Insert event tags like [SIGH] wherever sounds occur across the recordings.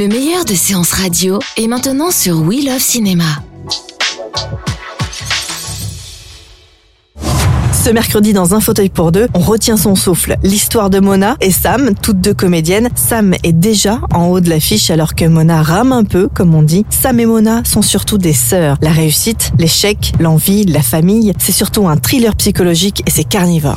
Le meilleur de séances radio est maintenant sur We Love Cinéma. Ce mercredi, dans un fauteuil pour deux, on retient son souffle. L'histoire de Mona et Sam, toutes deux comédiennes. Sam est déjà en haut de l'affiche alors que Mona rame un peu, comme on dit. Sam et Mona sont surtout des sœurs. La réussite, l'échec, l'envie, la famille, c'est surtout un thriller psychologique et c'est carnivore.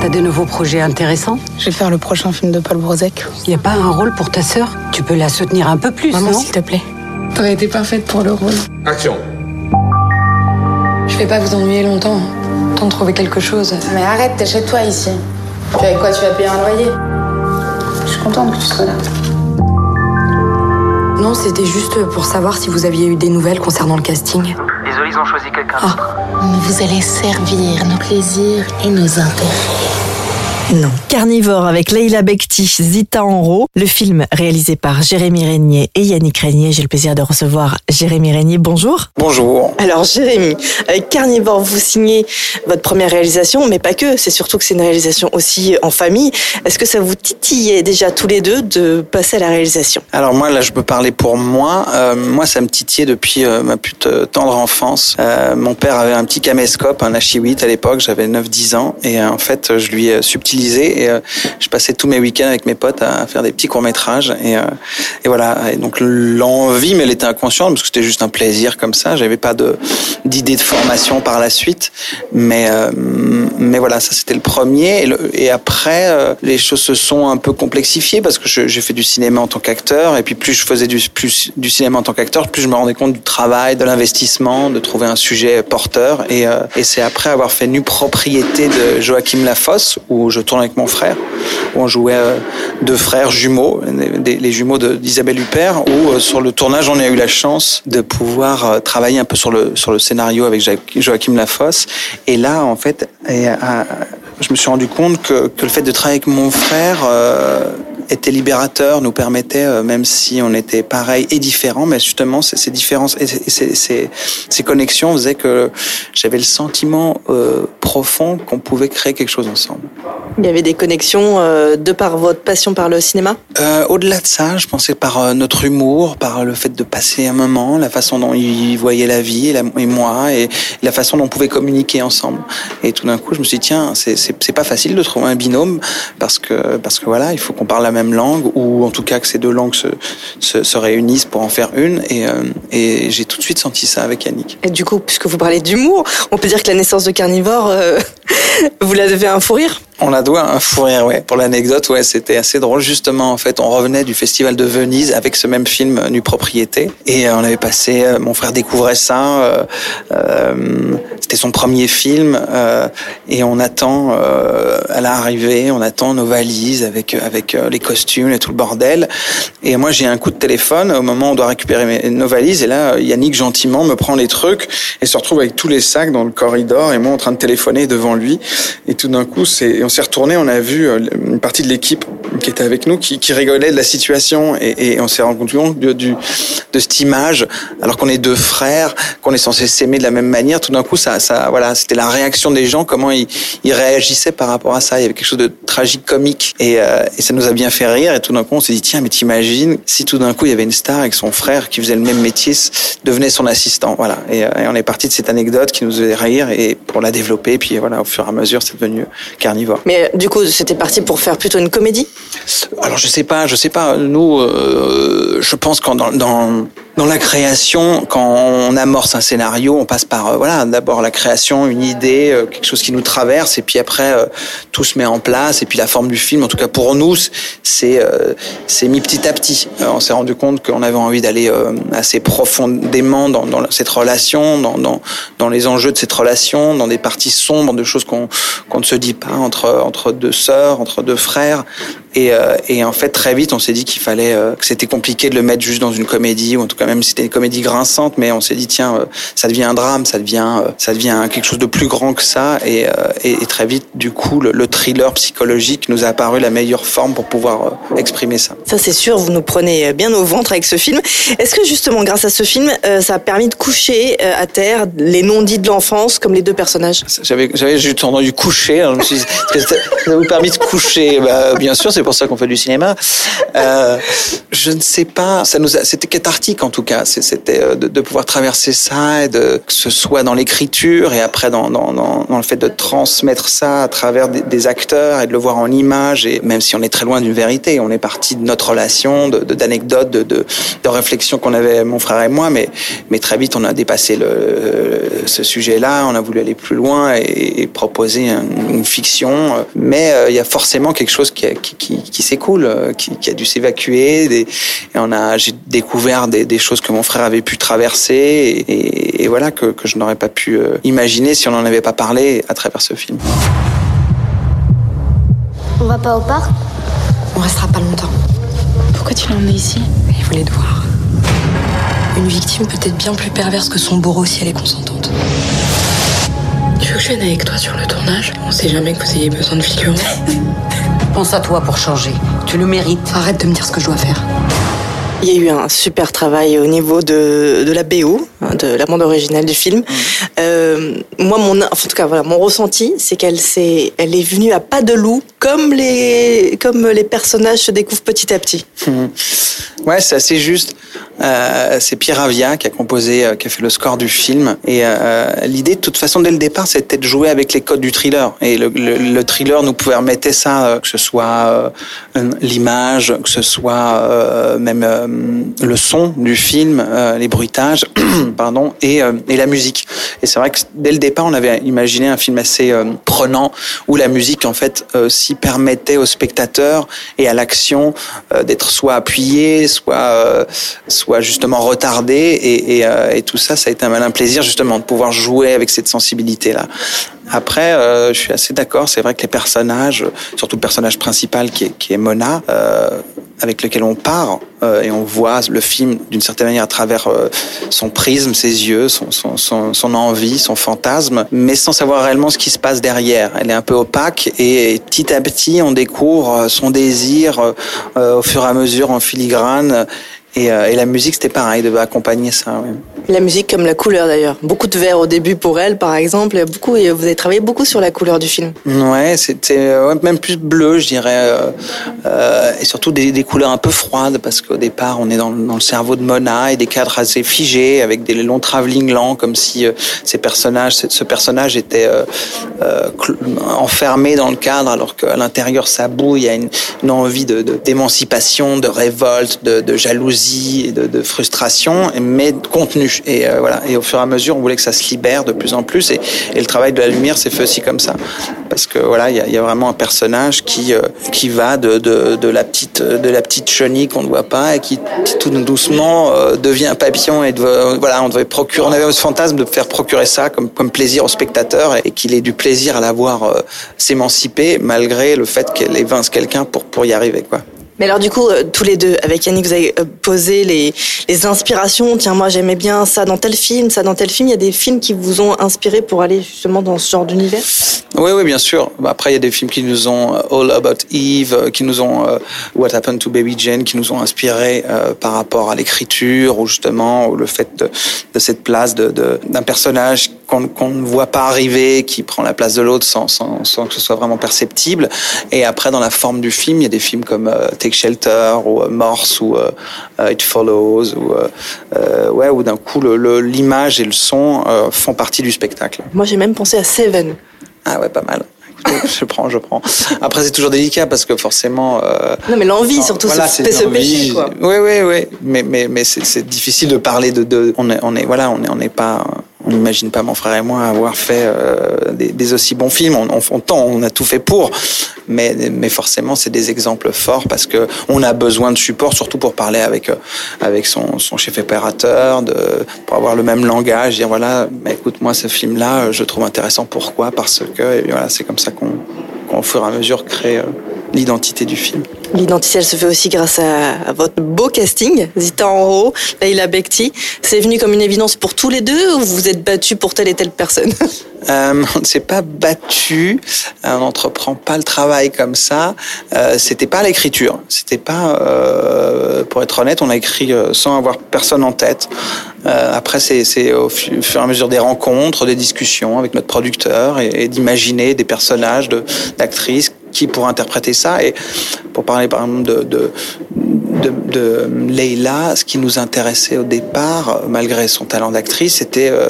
T'as de nouveaux projets intéressants Je vais faire le prochain film de Paul Brozek. Y a pas un rôle pour ta sœur Tu peux la soutenir un peu plus, Maman, non s'il te plaît. T'aurais été parfaite pour le rôle. Action Je vais pas vous ennuyer longtemps. Tant de trouver quelque chose. Mais arrête, t'es chez toi ici. Puis avec quoi tu vas payer un loyer? Je suis contente que tu sois là. Non, c'était juste pour savoir si vous aviez eu des nouvelles concernant le casting. Désolé, ils ont choisi quelqu'un Ah. d'autre. Vous allez servir nos plaisirs et nos intérêts. Non. Carnivore avec Leila Bekti, Zita Enro, le film réalisé par Jérémy Régnier et Yannick Régnier. J'ai le plaisir de recevoir Jérémy Régnier. Bonjour. Bonjour. Alors Jérémy, avec Carnivore, vous signez votre première réalisation, mais pas que, c'est surtout que c'est une réalisation aussi en famille. Est-ce que ça vous titillait déjà tous les deux de passer à la réalisation? Alors moi là je peux parler pour moi. Euh, moi ça me titillait depuis euh, ma plus t- tendre enfance. Euh, mon père avait un petit caméscope, un H8 à l'époque, j'avais 9-10 ans et euh, en fait je lui ai et euh, je passais tous mes week-ends avec mes potes à faire des petits courts métrages et, euh, et voilà. Et donc l'envie mais elle était inconsciente parce que c'était juste un plaisir comme ça. J'avais pas de d'idée de formation par la suite, mais euh, mais voilà ça c'était le premier et, après les choses se sont un peu complexifiées parce que j'ai fait du cinéma en tant qu'acteur et puis plus je faisais du plus du cinéma en tant qu'acteur plus je me rendais compte du travail de l'investissement de trouver un sujet porteur et, et c'est après avoir fait nu propriété de Joachim Lafosse où je tourne avec mon frère où on jouait euh, deux frères jumeaux les jumeaux d'Isabelle Huppert où euh, sur le tournage on a eu la chance de pouvoir euh, travailler un peu sur le sur le scénario avec Joachim Lafosse. Et là en fait je me suis rendu compte que, que le fait de travailler avec mon frère était libérateur, nous permettait, euh, même si on était pareil et différents, mais justement ces, ces différences et ces, ces- ces- ces connexions faisaient que j'avais le sentiment euh, profond qu'on pouvait créer quelque chose ensemble. Il y avait des connexions euh, de par votre passion par le cinéma? Au-delà de ça, je pensais par notre humour, par le fait de passer un moment, la façon dont il voyait la vie et, la- et moi, et la façon dont on pouvait communiquer ensemble. Et tout d'un coup, je me suis dit tiens, c'est pas facile de trouver un binôme parce que parce que voilà, il faut qu'on parle la même langue ou en tout cas que ces deux langues se se, se réunissent pour en faire une. Et euh, et j'ai tout de suite senti ça avec Yannick. Et du coup, puisque vous parlez d'humour, on peut dire que la naissance de Carnivore, euh, [LAUGHS] vous la devez à un fou rire On la doit à un fou rire, ouais. Pour l'anecdote, ouais, c'était assez drôle. Justement, en fait, on revenait du festival de Venise avec ce même film euh, Nu Propriété. Et euh, on avait passé, euh, mon frère découvrait ça. euh, c'était son premier film. et on attend, à l'arrivée, on attend nos valises avec, avec les costumes et tout le bordel. Et moi, j'ai un coup de téléphone au moment où on doit récupérer mes- nos valises. Et là, Yannick, gentiment, me prend les trucs et se retrouve avec tous les sacs dans le corridor et moi en train de téléphoner devant lui. Et tout d'un coup, c'est, s'est retourné, on a vu euh, une partie de l'équipe qui était avec nous, qui, rigolait de la situation et, et on s'est rendu compte de, de cette image, alors qu'on est deux frères, qu'on est censé s'aimer de la même manière. Tout d'un coup, ça, voilà, c'était la réaction des gens, comment ils, réagissaient par rapport à ça. Il y avait quelque chose de tragique, comique, et, euh, et ça nous a bien fait rire. Et tout d'un coup, on s'est dit tiens, mais t'imagines si tout d'un coup il y avait une star avec son frère qui faisait le même métier, devenait son assistant, voilà. Et, euh, et on est parti de cette anecdote qui nous faisait rire et pour la développer. Puis voilà, au fur et à mesure, c'est devenu carnivore. Mais euh, du coup, c'était parti pour faire plutôt une comédie? Alors je sais pas, je sais pas. Nous, euh, je pense qu'en dans, dans dans la création, quand on amorce un scénario, on passe par voilà d'abord la création, une idée, quelque chose qui nous traverse, et puis après tout se met en place, et puis la forme du film. En tout cas pour nous, c'est c'est mis petit à petit. on s'est rendu compte qu'on avait envie d'aller assez profondément dans, dans cette relation, dans, dans, dans les enjeux de cette relation, dans des parties sombres, de choses qu'on qu'on ne se dit pas entre entre deux sœurs, entre deux frères. Et, euh, et en fait, très vite, on s'est dit qu'il fallait, euh, que c'était compliqué de le mettre juste dans une comédie, ou en tout cas même si c'était une comédie grinçante, mais on s'est dit tiens, euh, ça devient un drame, ça devient, ça devient quelque chose de plus grand que ça. Et, et, et très vite, du coup, le, le, thriller psychologique nous a apparu la meilleure forme pour pouvoir exprimer ça. Ça, c'est sûr, vous nous prenez bien au ventre avec ce film. Est-ce que justement, grâce à ce film, ça a permis de coucher à terre les non-dits de l'enfance, comme les deux personnages? J'avais, j'avais juste entendu coucher. Alors je me suis dit, ça vous permis de coucher? Bah, Bien sûr, c'est pour ça qu'on fait du cinéma. Euh, je ne sais pas, ça nous c'était cathartique en tout cas. C'était euh, de, pouvoir traverser ça et de que ce soit dans l'écriture et après dans, dans, le fait de transmettre ça à travers des, acteurs et de le voir en image. Et même si on est très loin d'une vérité, on est parti de notre relation, d'anecdotes, de, de, réflexions qu'on avait mon frère et moi. Mais mais très vite, on a dépassé le, ce sujet-là. On a voulu aller plus loin et, proposer une fiction. Mais euh, il y a forcément quelque chose qui, qui s'écoule, euh, qui, qui, a dû s'évacuer. Et on a, j'ai découvert des, des, choses que mon frère avait pu traverser et, et voilà que, que je n'aurais pas pu euh, imaginer si on n'en avait pas parlé à travers ce film. On va pas au parc? On restera pas longtemps. Pourquoi tu l'as emmené ici? Il voulait te voir. Une victime peut être bien plus perverse que son bourreau si elle est consentante. Tu veux que je vienne avec toi sur le tournage On sait jamais que vous ayez besoin de figurants. [LAUGHS] Pense à toi pour changer. Tu le mérites. Arrête de me dire ce que je dois faire. Il y a eu un super travail au niveau de, de la BO, de la bande originale du film. Mmh. Euh, moi, mon, en tout cas, voilà, mon ressenti, c'est qu'elle s'est, elle est venue à pas de loup, comme les, comme les personnages se découvrent petit à petit. Mmh. Ouais, c'est assez juste. Euh, c'est Pierre Avia qui a composé, euh, qui a fait le score du film. Et euh, l'idée, de toute façon, dès le départ, c'était de jouer avec les codes du thriller. Et le, le, le thriller nous remettre ça, que ce soit l'image, que ce soit même le son du film, les bruitages, [CLEARS THROAT] pardon, et, et la musique. Et c'est vrai que dès le départ, on avait imaginé un film assez prenant où la musique, en fait, s'y permettait au spectateur et à l'action d'être soit appuyée, soit, soit justement retardé et, euh, et, tout ça, ça a été un malin plaisir justement de pouvoir jouer avec cette sensibilité-là. Après, euh, je suis assez d'accord, c'est vrai que les personnages, surtout le personnage principal qui est, qui est Mona, euh, avec lequel on part euh, et on voit le film d'une certaine manière à travers euh, son prisme, ses yeux, son, son, son, son, envie, son fantasme, mais sans savoir réellement ce qui se passe derrière. Elle est un peu opaque et petit à petit on découvre son désir euh, au fur et à mesure en filigrane et, euh, et, la musique, c'était pareil, devait accompagner ça. Ouais. La musique comme la couleur d'ailleurs. Beaucoup de vert au début pour elle, par exemple. Beaucoup, et vous avez travaillé beaucoup sur la couleur du film. Ouais, c'était ouais, même plus bleu, je dirais, euh, euh, et surtout des, des, couleurs un peu froides parce qu'au départ, on est dans, dans, le cerveau de Mona et des cadres assez figés avec des longs travelling lents, comme si euh, ces personnages, ce personnage était euh, enfermé dans le cadre, alors qu'à l'intérieur ça bouille. Il y a une, une envie de d'émancipation, de, de, révolte, de, de jalousie et de, de, frustration, mais contenu. Et euh, voilà. Et au fur et à mesure, on voulait que ça se libère de plus en plus. Et, et le travail de la lumière s'est fait aussi comme ça, parce que voilà, il y a, vraiment un personnage qui euh, qui va de, de, la petite de la petite chenille qu'on ne voit pas et qui tout doucement euh, devient papillon. Et voilà, on devait procurer, on avait ce fantasme de faire procurer ça comme comme plaisir au spectateur et, et qu'il ait du plaisir à la voir s'émanciper malgré le fait qu'elle évince quelqu'un pour pour y arriver, quoi. Mais alors du coup, euh, tous les deux, avec Yannick, vous avez euh, posé les, inspirations. Tiens, moi j'aimais bien ça dans tel film, ça dans tel film. Il y a des films qui vous ont inspiré pour aller justement dans ce genre d'univers? Oui, oui, bien sûr. Après, il y a des films qui nous ont uh, All About Eve, qui nous ont What Happened to Baby Jane, qui nous ont inspiré par rapport à l'écriture ou justement ou le fait de, cette place d'un personnage qu'on qu ne voit pas arriver, qui prend la place de l'autre sans, que ce soit vraiment perceptible. Et après, dans la forme du film, il y a des films comme Take Shelter ou uh, Morse ou uh, It Follows ou ouais, où d'un coup l'image et le son font partie du spectacle. Moi, j'ai même pensé à Seven. Ah ouais, pas mal. [LAUGHS] je prends, je prends. Après, c'est toujours délicat parce que forcément. Euh, non, mais l'envie, surtout, voilà, c'est ce péché, quoi. Oui, oui, oui. Mais, mais, mais c'est difficile de parler de. de on est, on est, voilà, on est, on n'est pas on n'imagine pas mon frère et moi avoir fait euh, des, aussi bons films. On, on, on, on, a tout fait pour, mais, mais forcément c'est des exemples forts parce que on a besoin de support, surtout pour parler avec euh, avec son, son chef opérateur, pour avoir le même langage, dire voilà, mais écoute moi ce film là, je trouve intéressant. Pourquoi? Parce que voilà, c'est comme ça qu'on qu au fur et à mesure crée euh, l'identité du film. L'identité, elle se fait aussi grâce à, à votre beau casting, Zita Enro, Leila Bekti. C'est venu comme une évidence pour tous les deux ou vous vous êtes battu pour telle et telle personne [LAUGHS] euh, On ne s'est pas battu, on n'entreprend pas le travail comme ça. Euh, c'était pas l'écriture, c'était pas, euh, pour être honnête, on a écrit euh, sans avoir personne en tête. Euh, après, c'est au fur et à mesure des rencontres, des discussions avec notre producteur et, et d'imaginer des personnages, d'actrices qui pour interpréter ça. Et pour parler par exemple de, de, de, de Leila, ce qui nous intéressait au départ, malgré son talent d'actrice, c'était euh,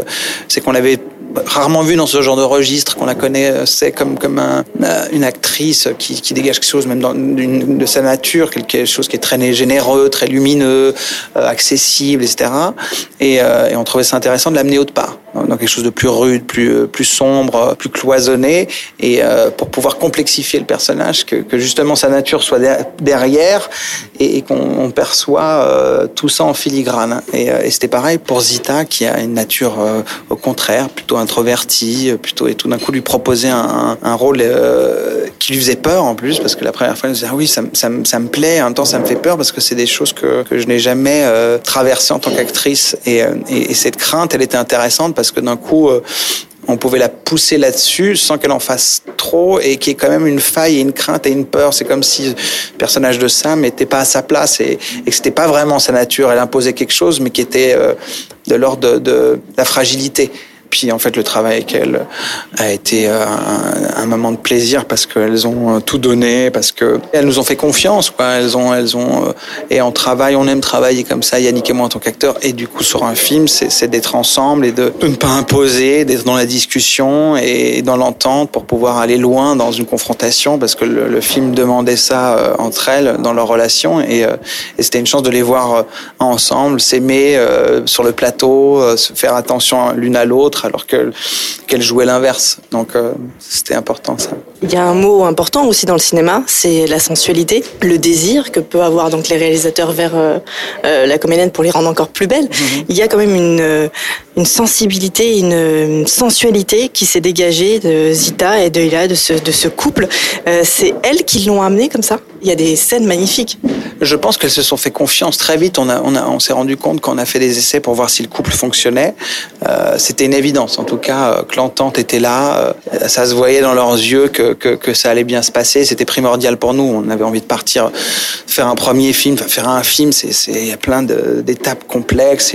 c'est qu'on avait rarement vu dans ce genre de registre, qu'on la connaît, c'est comme comme un, une actrice qui, qui dégage quelque chose même dans une, de sa nature, quelque chose qui est très généreux, très lumineux, euh, accessible, etc. Et, euh, et on trouvait ça intéressant de l'amener autre part dans quelque chose de plus rude, plus plus sombre, plus cloisonné, et euh, pour pouvoir complexifier le personnage, que, justement sa nature soit derrière et, qu'on perçoit euh, tout ça en filigrane. Et, c'était pareil pour Zita, qui a une nature euh, au contraire plutôt introvertie, plutôt et tout d'un coup lui proposer un, rôle euh, qui lui faisait peur en plus, parce que la première fois elle disait ah oui ça, ça, ça me plaît, en même temps ça me fait peur parce que c'est des choses que, que je n'ai jamais euh, traversées en tant qu'actrice, et cette crainte elle était intéressante parce que d'un coup, euh, on pouvait la pousser là-dessus sans qu'elle en fasse trop et qu'il y ait quand même une faille et une crainte et une peur. C'est comme si le personnage de Sam n'était pas à sa place et, et que c'était pas vraiment sa nature. Elle imposait quelque chose, mais qui était euh, de l'ordre de, la fragilité. Puis en fait, le travail avec elles a été un, un moment de plaisir parce qu'elles ont tout donné, parce que elles nous ont fait confiance. Elles ont, elles ont, et en travail, on aime travailler comme ça, Yannick et moi en tant qu'acteurs. Et du coup, sur un film, c'est d'être ensemble et de, ne pas imposer, d'être dans la discussion et dans l'entente pour pouvoir aller loin dans une confrontation, parce que le, film demandait ça euh, entre elles dans leur relation. Et, euh, et c'était une chance de les voir euh, ensemble, s'aimer euh, sur le plateau, se faire attention l'une à l'autre alors qu'elle qu jouait l'inverse. Donc euh, c'était important ça. Il y a un mot important aussi dans le cinéma, c'est la sensualité, le désir que peut avoir donc les réalisateurs vers euh, euh, la comédienne pour les rendre encore plus belles. Mm -hmm. Il y a quand même une, une sensibilité, une, sensualité qui s'est dégagée de Zita et de Hila, de ce, couple. c'est elles qui l'ont amené comme ça? Il y a des scènes magnifiques. Je pense qu'elles se sont fait confiance très vite. On, a, on, a, on s'est rendu compte qu'on a fait des essais pour voir si le couple fonctionnait. C'était une évidence. En tout cas, que l'entente était là. Ça se voyait dans leurs yeux que, que, ça allait bien se passer. C'était primordial pour nous. On avait envie de partir faire un premier film. Faire un film, il y a plein d'étapes complexes.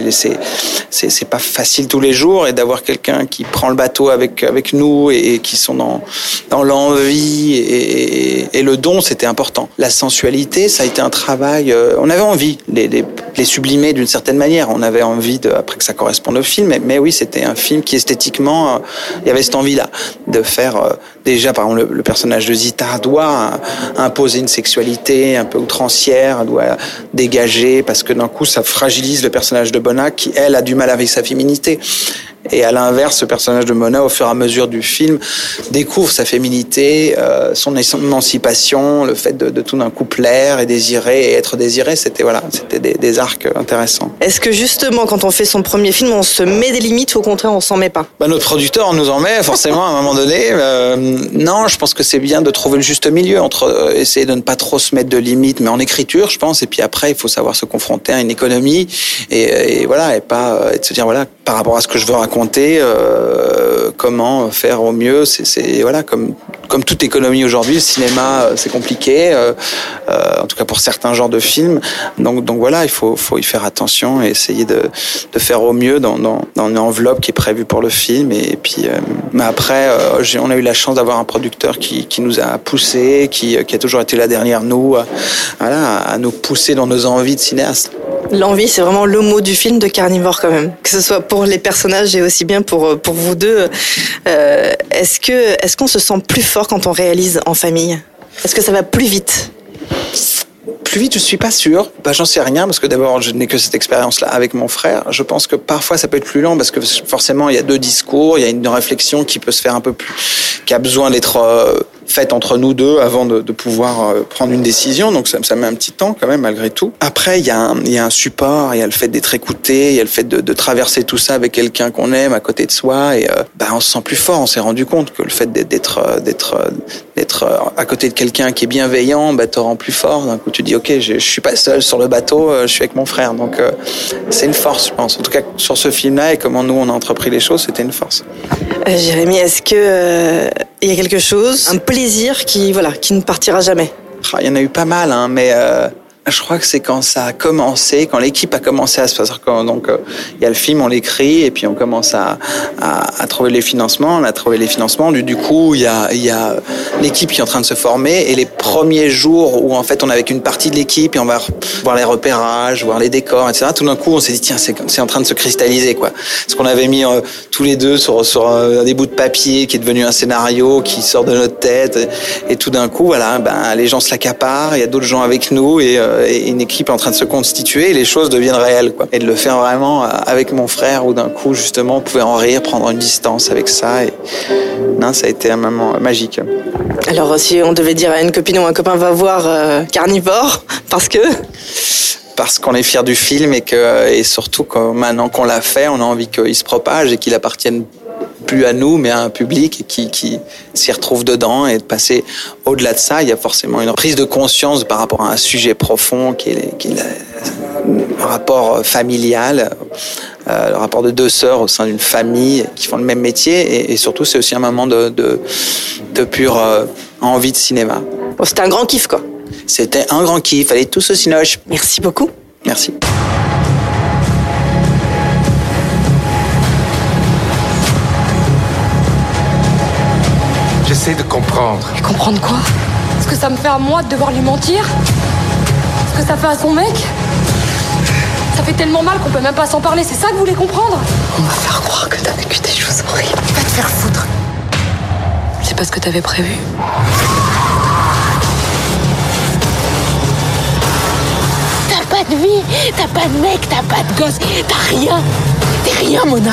C'est pas facile tous les jours. Et d'avoir quelqu'un qui prend le bateau avec avec nous et, qui sont dans dans l'envie et, le don, c'était important. La sensualité, ça a été un travail. Euh, on avait envie les, les, sublimer d'une certaine manière. On avait envie de après que ça corresponde au film. Mais, oui, c'était un film qui esthétiquement, euh, il y avait cette envie-là de faire euh, déjà, par exemple, le, le, personnage de Zita doit imposer une sexualité un peu outrancière, doit dégager, parce que d'un coup, ça fragilise le personnage de Bona qui, elle, a du mal avec sa féminité modernité. Et à l'inverse, ce personnage de Mona, au fur et à mesure du film, découvre sa féminité, euh, son émancipation, le fait de, de tout d'un coup plaire et désirer et être désiré. C'était voilà, c'était des, des, arcs intéressants. Est-ce que justement, quand on fait son premier film, on se met des limites ou au contraire, on s'en met pas? Bah, Notre producteur nous en met forcément à un moment donné. Euh, non, je pense que c'est bien de trouver le juste milieu entre euh, essayer de ne pas trop se mettre de limites, mais en écriture, je pense. Et puis après, il faut savoir se confronter à une économie et, et voilà, et pas et de se dire voilà, par rapport à ce que je veux raconter raconter euh, comment faire au mieux. C'est voilà comme comme toute économie aujourd'hui, le cinéma c'est compliqué, euh, euh, en tout cas pour certains genres de films. Donc donc voilà, il faut faut y faire attention et essayer de de faire au mieux dans dans, dans une enveloppe qui est prévue pour le film. Et, puis euh, mais après, euh, on a eu la chance d'avoir un producteur qui qui nous a poussé, qui qui a toujours été là derrière nous, voilà, à nous pousser dans nos envies de cinéaste. L'envie, c'est vraiment le mot du film de Carnivore quand même. Que ce soit pour les personnages et aussi bien pour, pour vous deux. Euh, est-ce que est-ce qu'on se sent plus fort quand on réalise en famille? Est-ce que ça va plus vite? Plus vite, je suis pas sûr. Bah, j'en sais rien parce que d'abord, je n'ai que cette expérience-là avec mon frère. Je pense que parfois, ça peut être plus lent parce que forcément, il y a deux discours, il y a une réflexion qui peut se faire un peu plus, qui a besoin d'être euh, faite entre nous deux avant de, de pouvoir euh, prendre une décision. Donc ça, ça, met un petit temps quand même malgré tout. Après, il y a un, il y a un support, il y a le fait d'être écouté, il y a le fait de, de traverser tout ça avec quelqu'un qu'on aime à côté de soi et euh, bah, on se sent plus fort. On s'est rendu compte que le fait d'être euh, d'être d'être à côté de quelqu'un qui est bienveillant, bah, te rend plus fort. D'un coup, tu dis ok, je, je suis pas seul sur le bateau, je suis avec mon frère. Donc c'est une force, je pense. En tout cas sur ce film-là et comment nous on a entrepris les choses, c'était une force. Euh, Jérémy, est-ce que il y a quelque chose, un plaisir qui voilà, qui ne partira jamais. Ah, il y en a eu pas mal, hein, mais euh, je crois que c'est quand ça a commencé, quand l'équipe a commencé à se passer. Donc, euh, il y a le film, on l'écrit, et puis on commence à, à, à, trouver les financements. On a trouvé les financements. Du, du coup, il y a, y a l'équipe qui est en train de se former. Et les premiers jours où, en fait, on est avec une partie de l'équipe et on va voir les repérages, voir les décors, etc. Tout d'un coup, on s'est dit, tiens, c'est en train de se cristalliser, quoi. Ce qu'on avait mis euh, tous les deux sur, sur euh, des bouts de papier qui est devenu un scénario qui sort de notre tête. Et, et tout d'un coup, voilà, ben, les gens se l'accaparent. Il y a d'autres gens avec nous et euh, et une équipe est en train de se constituer et les choses deviennent réelles. Quoi. Et de le faire vraiment avec mon frère où d'un coup, justement, on pouvait en rire, prendre une distance avec ça. Et... Non, ça a été un moment magique. Alors, si on devait dire à une copine ou un copain, va voir euh, Carnivore, [LAUGHS] parce que parce qu'on est fier du film et que et surtout que maintenant qu'on l'a fait, on a envie qu'il se propage et qu'il appartienne plus à nous, mais à un public qui, qui s'y retrouve dedans et de passer au-delà de ça, il y a forcément une prise de conscience par rapport à un sujet profond qui est, qui est le rapport familial, euh, le rapport de deux sœurs au sein d'une famille qui font le même métier et, et surtout c'est aussi un moment de, de, de pure euh, envie de cinéma. Bon, C'était un grand kiff quoi. C'était un grand kiff, allez tous au Cinoche. Merci beaucoup. Merci. J'essaie de comprendre. Et comprendre quoi? Ce que ça me fait à moi de devoir lui mentir? Ce que ça fait à son mec? Ça fait tellement mal qu'on peut même pas s'en parler, c'est ça que vous voulez comprendre? On va faire croire que t'as vécu des choses horribles. Va te faire foutre C'est pas ce que t'avais prévu. T'as pas de vie, t'as pas de mec, t'as pas de gosse, t'as rien. T'es rien, Mona.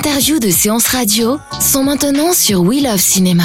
Interviews de séances radio sont maintenant sur We Love Cinéma.